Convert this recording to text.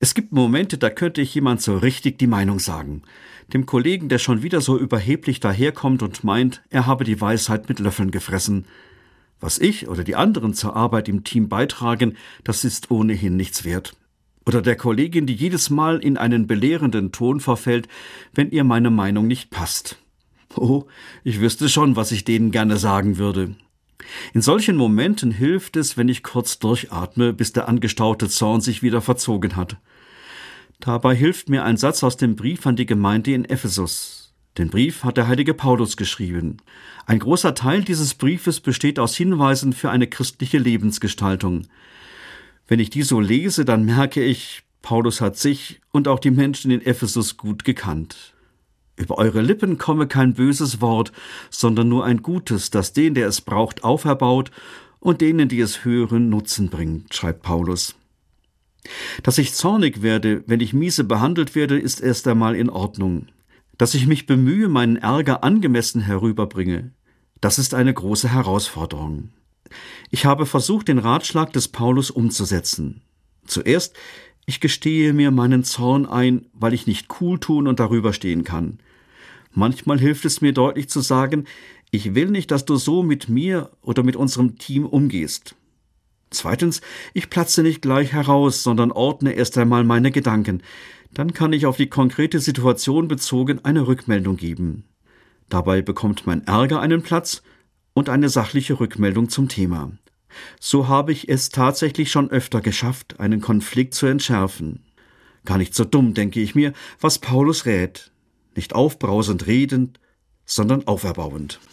Es gibt Momente, da könnte ich jemand so richtig die Meinung sagen. Dem Kollegen, der schon wieder so überheblich daherkommt und meint, er habe die Weisheit mit Löffeln gefressen. Was ich oder die anderen zur Arbeit im Team beitragen, das ist ohnehin nichts wert. Oder der Kollegin, die jedes Mal in einen belehrenden Ton verfällt, wenn ihr meine Meinung nicht passt. Oh, ich wüsste schon, was ich denen gerne sagen würde. In solchen Momenten hilft es, wenn ich kurz durchatme, bis der angestaute Zorn sich wieder verzogen hat. Dabei hilft mir ein Satz aus dem Brief an die Gemeinde in Ephesus. Den Brief hat der heilige Paulus geschrieben. Ein großer Teil dieses Briefes besteht aus Hinweisen für eine christliche Lebensgestaltung. Wenn ich die so lese, dann merke ich, Paulus hat sich und auch die Menschen in Ephesus gut gekannt. Über eure Lippen komme kein böses Wort, sondern nur ein gutes, das den, der es braucht, auferbaut und denen, die es hören, Nutzen bringt, schreibt Paulus. Dass ich zornig werde, wenn ich miese behandelt werde, ist erst einmal in Ordnung. Dass ich mich bemühe, meinen Ärger angemessen herüberbringe, das ist eine große Herausforderung. Ich habe versucht, den Ratschlag des Paulus umzusetzen. Zuerst, ich gestehe mir meinen Zorn ein, weil ich nicht cool tun und darüber stehen kann. Manchmal hilft es mir deutlich zu sagen, ich will nicht, dass du so mit mir oder mit unserem Team umgehst. Zweitens, ich platze nicht gleich heraus, sondern ordne erst einmal meine Gedanken. Dann kann ich auf die konkrete Situation bezogen eine Rückmeldung geben. Dabei bekommt mein Ärger einen Platz und eine sachliche Rückmeldung zum Thema. So habe ich es tatsächlich schon öfter geschafft, einen Konflikt zu entschärfen. Gar nicht so dumm, denke ich mir, was Paulus rät. Nicht aufbrausend redend, sondern auferbauend.